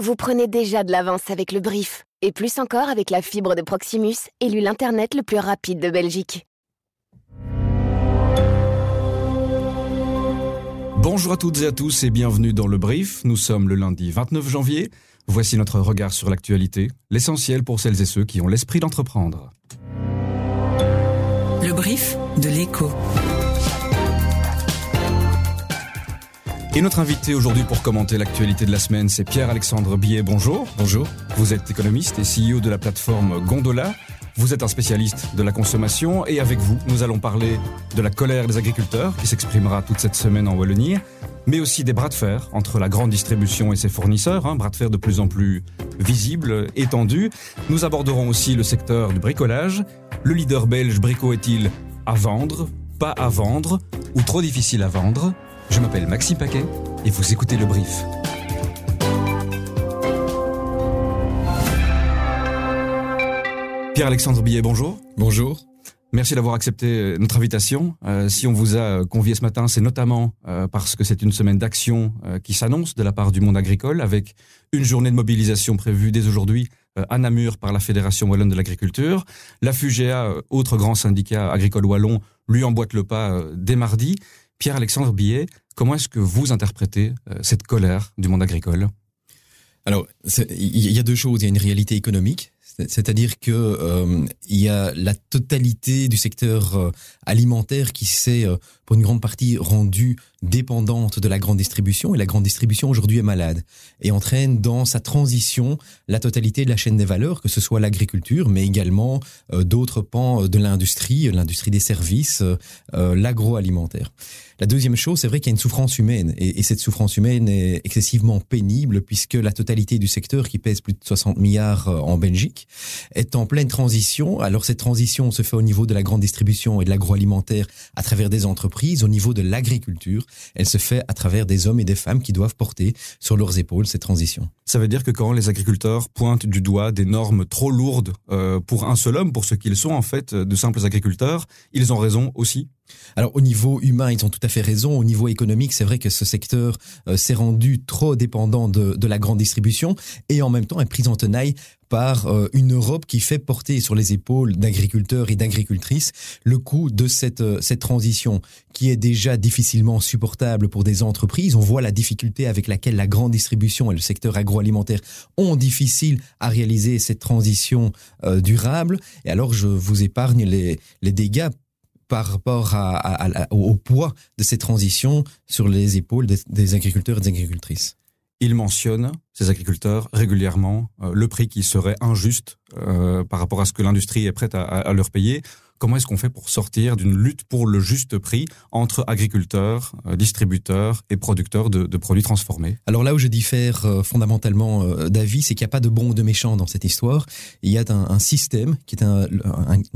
vous prenez déjà de l'avance avec le brief. Et plus encore avec la fibre de Proximus, élu l'Internet le plus rapide de Belgique. Bonjour à toutes et à tous et bienvenue dans le brief. Nous sommes le lundi 29 janvier. Voici notre regard sur l'actualité, l'essentiel pour celles et ceux qui ont l'esprit d'entreprendre. Le brief de l'écho. Et notre invité aujourd'hui pour commenter l'actualité de la semaine, c'est Pierre-Alexandre Billet. Bonjour. Bonjour. Vous êtes économiste et CEO de la plateforme Gondola. Vous êtes un spécialiste de la consommation et avec vous, nous allons parler de la colère des agriculteurs qui s'exprimera toute cette semaine en Wallonie, mais aussi des bras de fer entre la grande distribution et ses fournisseurs, un bras de fer de plus en plus visible, étendu. Nous aborderons aussi le secteur du bricolage. Le leader belge Brico est-il à vendre, pas à vendre ou trop difficile à vendre? Je m'appelle Maxime Paquet et vous écoutez le brief. Pierre-Alexandre Billet, bonjour. Bonjour. Merci d'avoir accepté euh, notre invitation. Euh, si on vous a euh, convié ce matin, c'est notamment parce que c'est une semaine d'action qui s'annonce de la part du monde agricole, avec une journée de mobilisation prévue dès aujourd'hui à Namur par la Fédération wallonne de l'agriculture. La FUGEA, autre grand syndicat agricole wallon, lui emboîte le pas dès mardi. Pierre-Alexandre Billet, comment est-ce que vous interprétez euh, cette colère du monde agricole? Alors, il y a deux choses. Il y a une réalité économique, c'est-à-dire que euh, il y a la totalité du secteur euh, alimentaire qui s'est, pour une grande partie, rendu dépendante de la grande distribution. Et la grande distribution aujourd'hui est malade et entraîne dans sa transition la totalité de la chaîne des valeurs, que ce soit l'agriculture, mais également d'autres pans de l'industrie, l'industrie des services, l'agroalimentaire. La deuxième chose, c'est vrai qu'il y a une souffrance humaine, et, cette souffrance humaine est excessivement pénible, puisque la totalité du secteur, qui pèse plus de 60 milliards euh, en Belgique, est en pleine transition. Alors cette transition se fait au niveau de la grande distribution et de l'agroalimentaire à travers des entreprises. Au niveau de l'agriculture, elle se fait à travers des hommes et des femmes qui doivent porter sur leurs épaules cette transition. Ça veut dire que quand les agriculteurs pointent du doigt des normes trop lourdes euh, pour un seul homme, pour ce qu'ils sont en fait, de simples agriculteurs, ils ont raison aussi alors au niveau humain, ils ont tout à fait raison. Au niveau économique, c'est vrai que ce secteur euh, s'est rendu trop dépendant de, la grande distribution et en même temps est pris en tenaille par euh, une Europe qui fait porter sur les épaules d'agriculteurs et d'agricultrices le coût de cette, euh, cette transition qui est déjà difficilement supportable pour des entreprises. On voit la difficulté avec laquelle la grande distribution et le secteur agroalimentaire ont difficile à réaliser cette transition durable. Et alors, je vous épargne les, les dégâts par rapport au poids de ces transitions sur les épaules des, agriculteurs et des agricultrices. Il mentionne, ces agriculteurs, régulièrement, euh, le prix qui serait injuste euh, par rapport à ce que l'industrie est prête à leur payer. Comment est-ce qu'on fait pour sortir d'une lutte pour le juste prix entre agriculteurs, euh, distributeurs et producteurs de, produits transformés? Alors là où je diffère euh, fondamentalement euh, d'avis, c'est qu'il n'y a pas de bon ou de méchant dans cette histoire. Il y a un, système qui est un,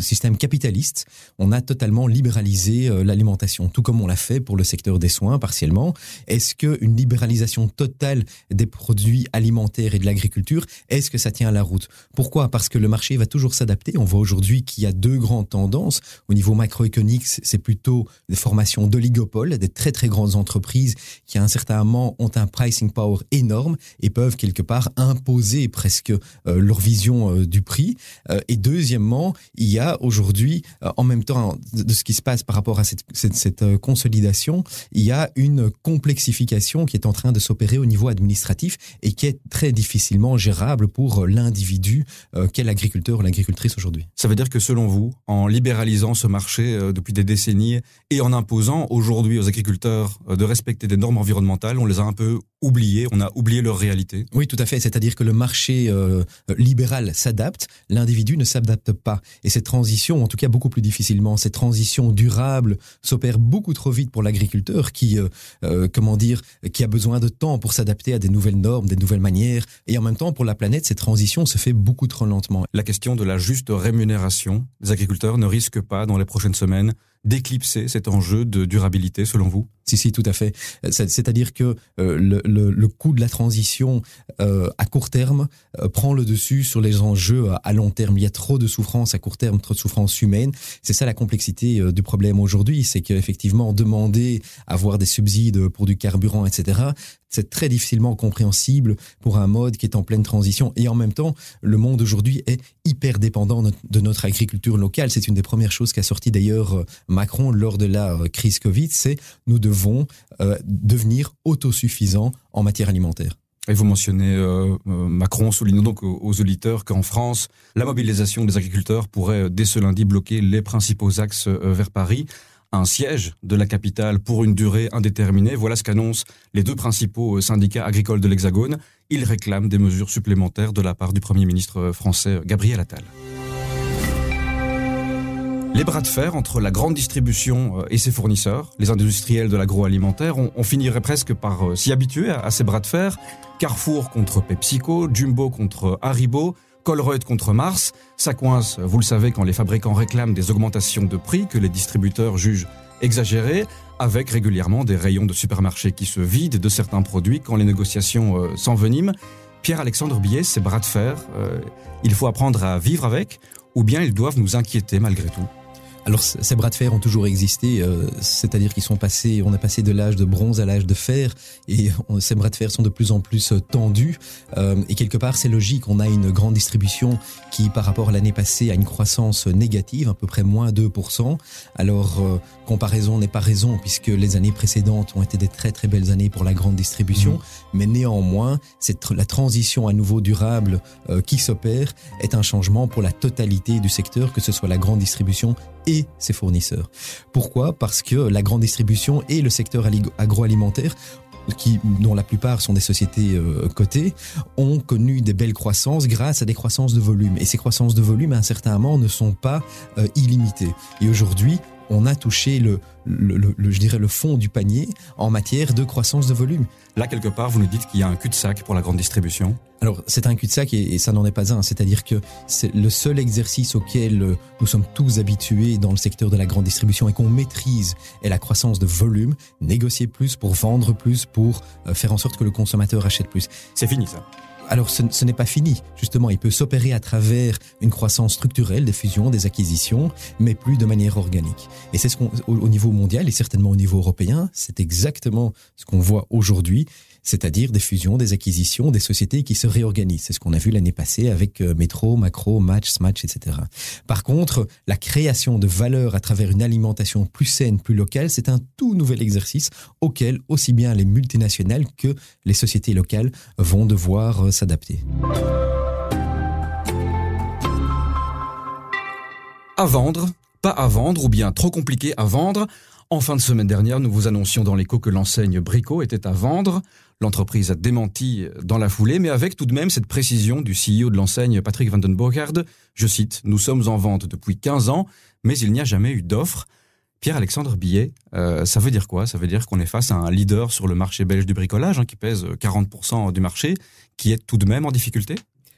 système capitaliste. On a totalement libéralisé l'alimentation, tout comme on l'a fait pour le secteur des soins partiellement. Est-ce qu'une libéralisation totale des produits alimentaires et de l'agriculture, est-ce que ça tient la route? Pourquoi? Parce que le marché va toujours s'adapter. On voit aujourd'hui qu'il y a deux grands temps au niveau macroéconomique, c'est plutôt des formations d'oligopoles, des très très grandes entreprises qui à un certain moment ont un pricing power énorme et peuvent quelque part imposer presque euh, leur vision euh, du prix. Euh, et deuxièmement, il y a aujourd'hui, en même temps de, ce qui se passe par rapport à cette, consolidation, il y a une complexification qui est en train de s'opérer au niveau administratif et qui est très difficilement gérable pour l'individu qu'est l'agriculteur ou l'agricultrice aujourd'hui. Ça veut dire que selon vous, en libéralisant ce marché euh, depuis des décennies et en imposant aujourd'hui aux agriculteurs euh, de respecter des normes environnementales, on les a un peu oubliés, on a oublié leur réalité. Oui, tout à fait. C'est-à-dire que le marché euh, libéral s'adapte, l'individu ne s'adapte pas. Et cette transition, en tout cas beaucoup plus difficilement, cette transition durable s'opère beaucoup trop vite pour l'agriculteur qui, comment dire, qui a besoin de temps pour s'adapter à des nouvelles normes, des nouvelles manières. Et en même temps, pour la planète, cette transition se fait beaucoup trop lentement. La question de la juste rémunération des agriculteurs ne risque pas dans les prochaines semaines d'éclipser cet enjeu de durabilité selon vous? Si, si, tout à fait. C'est-à-dire que euh, le, coût de la transition euh, à court terme euh, prend le dessus sur les enjeux à, long terme. Il y a trop de souffrance à court terme, trop de souffrance humaine. C'est ça la complexité du problème aujourd'hui, c'est qu'effectivement, demander avoir des subsides pour du carburant, etc., c'est très difficilement compréhensible pour un mode qui est en pleine transition. Et en même temps, le monde aujourd'hui est hyper dépendant de notre agriculture locale. C'est une des premières choses qu'a sorti d'ailleurs Macron lors de la crise Covid, c'est nous devons euh, devenir autosuffisants en matière alimentaire. Et vous mentionnez euh, euh, Macron, soulignant donc aux, auditeurs qu'en France, la mobilisation des agriculteurs pourrait dès ce lundi bloquer les principaux axes vers Paris. Un siège de la capitale pour une durée indéterminée. Voilà ce qu'annoncent les deux principaux syndicats agricoles de l'Hexagone. Ils réclament des mesures supplémentaires de la part du Premier ministre français Gabriel Attal. Les bras de fer entre la grande distribution euh, et ses fournisseurs, les industriels de l'agroalimentaire, on, finirait presque par euh, s'y habituer à, ces bras de fer. Carrefour contre PepsiCo, Jumbo contre Haribo, Colruyt contre Mars. Ça coince, vous le savez, quand les fabricants réclament des augmentations de prix que les distributeurs jugent exagérées, avec régulièrement des rayons de supermarchés qui se vident de certains produits quand les négociations euh, s'enveniment. Pierre-Alexandre Billet, ces bras de fer, il faut apprendre à vivre avec, ou bien ils doivent nous inquiéter malgré tout? Alors ces bras de fer ont toujours existé, euh, c'est-à-dire qu'ils sont passés, on est passé de l'âge de bronze à l'âge de fer, et ces bras de fer sont de plus en plus euh, tendus. Euh, et quelque part, c'est logique. On a une grande distribution qui, par rapport à l'année passée, a une croissance négative, à peu près moins 2%. Alors comparaison n'est pas raison puisque les années précédentes ont été des très très belles années pour la grande distribution. Mmh. Mais néanmoins, c'est la transition à nouveau durable qui s'opère est un changement pour la totalité du secteur, que ce soit la grande distribution et ses fournisseurs. Pourquoi? Parce que la grande distribution et le secteur agroalimentaire qui, dont la plupart sont des sociétés euh, cotées, ont connu des belles croissances grâce à des croissances de volume. Et ces croissances de volume, à un certain moment, ne sont pas euh, illimitées. Et aujourd'hui, on a touché le, le, je dirais le fond du panier en matière de croissance de volume. Là, quelque part, vous nous dites qu'il y a un cul-de-sac pour la grande distribution. Alors, c'est un cul-de-sac et, ça n'en est pas un. C'est-à-dire que c'est le seul exercice auquel euh, nous sommes tous habitués dans le secteur de la grande distribution et qu'on maîtrise est la croissance de volume, négocier plus pour vendre plus, pour euh, faire en sorte que le consommateur achète plus. C'est fini ça alors ce, n'est pas fini. Justement, il peut s'opérer à travers une croissance structurelle des fusions, des acquisitions, mais plus de manière organique. Et c'est ce qu'on, au niveau mondial et certainement au niveau européen, c'est exactement ce qu'on voit aujourd'hui c'est-à-dire des fusions, des acquisitions, des sociétés qui se réorganisent. C'est ce qu'on a vu l'année passée avec euh, Metro, Macro, Match, Smatch, etc. Par contre, la création de valeur à travers une alimentation plus saine, plus locale, c'est un tout nouvel exercice auquel aussi bien les multinationales que les sociétés locales vont devoir euh, s'adapter. À vendre, pas à vendre ou bien trop compliqué à vendre. En fin de semaine dernière, nous vous annoncions dans l'écho que l'enseigne Brico était à vendre. L'entreprise a démenti dans la foulée, mais avec tout de même cette précision du CEO de l'enseigne Patrick Van den Je cite, Nous sommes en vente depuis 15 ans, mais il n'y a jamais eu d'offre. Pierre-Alexandre Billet, euh, ça veut dire quoi? Ça veut dire qu'on est face à un leader sur le marché belge du bricolage, hein, qui pèse 40% du marché, qui est tout de même en difficulté?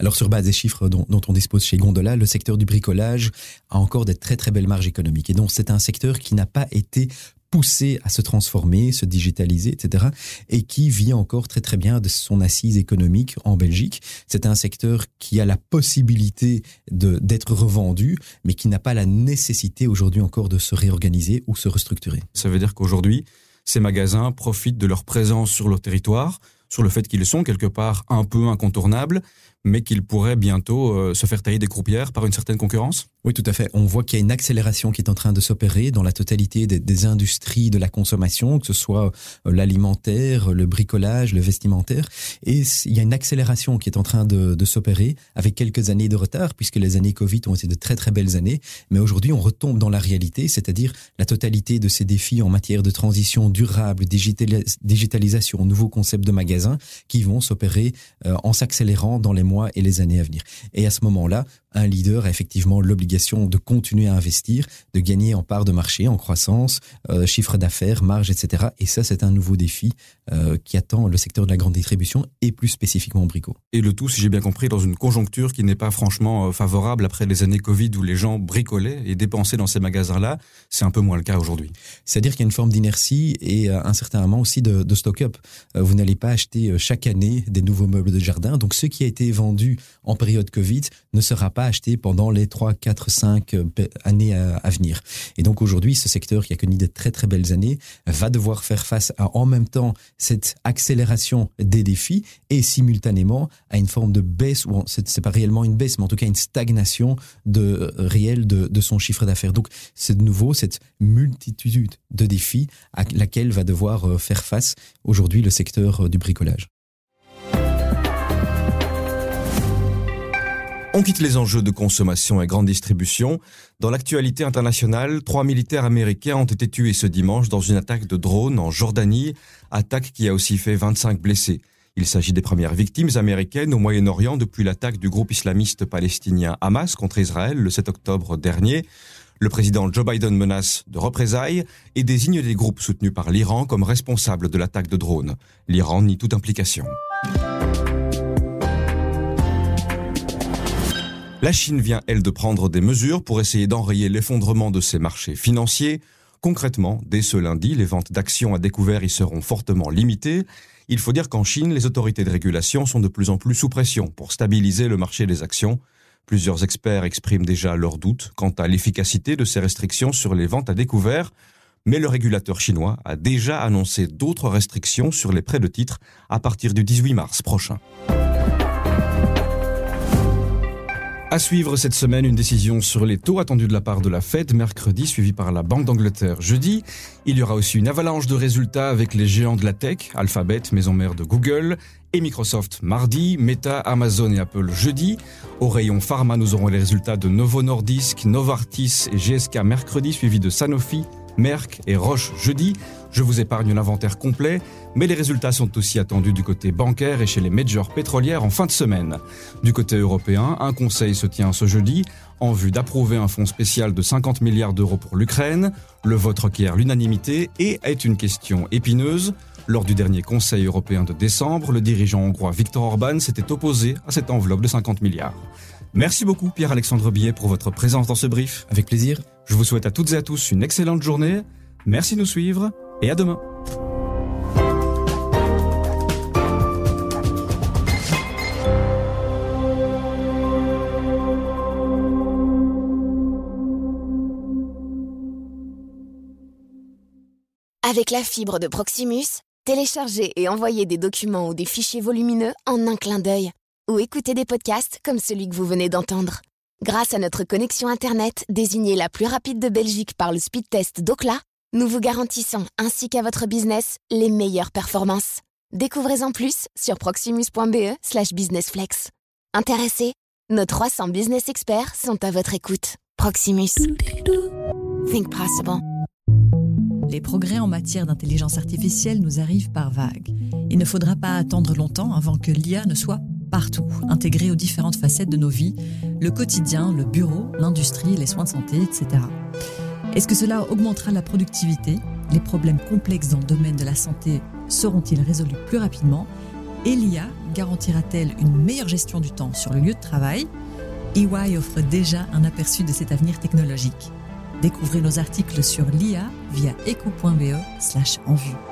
Alors sur base des chiffres dont, on dispose chez Gondola, le secteur du bricolage a encore des très très belles marges économiques. Et donc c'est un secteur qui n'a pas été poussé à se transformer, se digitaliser, etc., et qui vit encore très très bien de son assise économique en Belgique. C'est un secteur qui a la possibilité d'être revendu, mais qui n'a pas la nécessité aujourd'hui encore de se réorganiser ou se restructurer. Ça veut dire qu'aujourd'hui, ces magasins profitent de leur présence sur leur territoire, sur le fait qu'ils sont quelque part un peu incontournables, mais qu'ils pourraient bientôt euh, se faire tailler des croupières par une certaine concurrence? Oui, tout à fait. On voit qu'il y a une accélération qui est en train de s'opérer dans la totalité des, industries de la consommation, que ce soit euh, l'alimentaire, le bricolage, le vestimentaire. Et il y a une accélération qui est en train de, de s'opérer avec quelques années de retard, puisque les années Covid ont été de très très belles années. Mais aujourd'hui, on retombe dans la réalité, c'est-à-dire la totalité de ces défis en matière de transition durable, digitalisation, nouveaux concepts de magasins qui vont s'opérer euh, en s'accélérant dans les mois et les années à venir. Et à ce moment-là, un leader a effectivement l'obligation de continuer à investir, de gagner en part de marché, en croissance, euh, chiffre d'affaires, marge, etc. Et ça, c'est un nouveau défi euh, qui attend le secteur de la grande distribution et plus spécifiquement Brico. Et le tout, si j'ai bien compris, dans une conjoncture qui n'est pas franchement euh, favorable après les années Covid où les gens bricolaient et dépensaient dans ces magasins-là. C'est un peu moins le cas aujourd'hui. C'est-à-dire qu'il y a une forme d'inertie et un certain amont aussi de, de stock-up. Vous n'allez pas acheter chaque année des nouveaux meubles de jardin. Donc ce qui a été vendu en période Covid ne sera pas acheté pendant les 3, 4, 5 années à, venir. Et donc aujourd'hui, ce secteur qui a connu des très très belles années va devoir faire face à en même temps cette accélération des défis et simultanément à une forme de baisse, ou c'est pas réellement une baisse, mais en tout cas une stagnation de euh, réel de, de son chiffre d'affaires. Donc c'est de nouveau cette multitude de défis à laquelle va devoir euh, faire face aujourd'hui le secteur euh, du bricolage. On quitte les enjeux de consommation et grande distribution. Dans l'actualité internationale, trois militaires américains ont été tués ce dimanche dans une attaque de drone en Jordanie, attaque qui a aussi fait 25 blessés. Il s'agit des premières victimes américaines au Moyen-Orient depuis l'attaque du groupe islamiste palestinien Hamas contre Israël le 7 octobre dernier. Le président Joe Biden menace de représailles et désigne des groupes soutenus par l'Iran comme responsables de l'attaque de drone. L'Iran nie toute implication. La Chine vient, elle, de prendre des mesures pour essayer d'enrayer l'effondrement de ses marchés financiers. Concrètement, dès ce lundi, les ventes d'actions à découvert y seront fortement limitées. Il faut dire qu'en Chine, les autorités de régulation sont de plus en plus sous pression pour stabiliser le marché des actions. Plusieurs experts expriment déjà leurs doutes quant à l'efficacité de ces restrictions sur les ventes à découvert, mais le régulateur chinois a déjà annoncé d'autres restrictions sur les prêts de titres à partir du 18 mars prochain. À suivre cette semaine, une décision sur les taux attendus de la part de la Fed mercredi, suivi par la Banque d'Angleterre jeudi. Il y aura aussi une avalanche de résultats avec les géants de la tech, Alphabet, maison mère de Google, et Microsoft mardi, Meta, Amazon et Apple jeudi. Au rayon pharma, nous aurons les résultats de Novo Nordisk, Novartis et GSK mercredi, suivi de Sanofi, Merck et Roche jeudi. Je vous épargne l'inventaire complet, mais les résultats sont aussi attendus du côté bancaire et chez les majors pétrolières en fin de semaine. Du côté européen, un conseil se tient ce jeudi en vue d'approuver un fonds spécial de 50 milliards d'euros pour l'Ukraine. Le vote requiert l'unanimité et est une question épineuse. Lors du dernier Conseil européen de décembre, le dirigeant hongrois Viktor Orban s'était opposé à cette enveloppe de 50 milliards. Merci beaucoup Pierre-Alexandre Billet pour votre présence dans ce brief. Avec plaisir. Je vous souhaite à toutes et à tous une excellente journée. Merci de nous suivre et à demain. Avec la fibre de Proximus, téléchargez et envoyez des documents ou des fichiers volumineux en un clin d'œil ou écoutez des podcasts comme celui que vous venez d'entendre. Grâce à notre connexion Internet désignée la plus rapide de Belgique par le speed test d'Ocla, nous vous garantissons ainsi qu'à votre business les meilleures performances. Découvrez-en plus sur proximus.be slash businessflex. Intéressés? Nos 300 business experts sont à votre écoute. Proximus. Think possible. Les progrès en matière d'intelligence artificielle nous arrivent par vagues. Il ne faudra pas attendre longtemps avant que l'IA ne soit partout, intégrée aux différentes facettes de nos vies, le quotidien, le bureau, l'industrie, les soins de santé, etc. Est-ce que cela augmentera la productivité? Les problèmes complexes dans le domaine de la santé seront-ils résolus plus rapidement? Et l'IA garantira-t-elle une meilleure gestion du temps sur le lieu de travail? EY offre déjà un aperçu de cet avenir technologique. Découvrez nos articles sur l'IA via eco.be/en vue.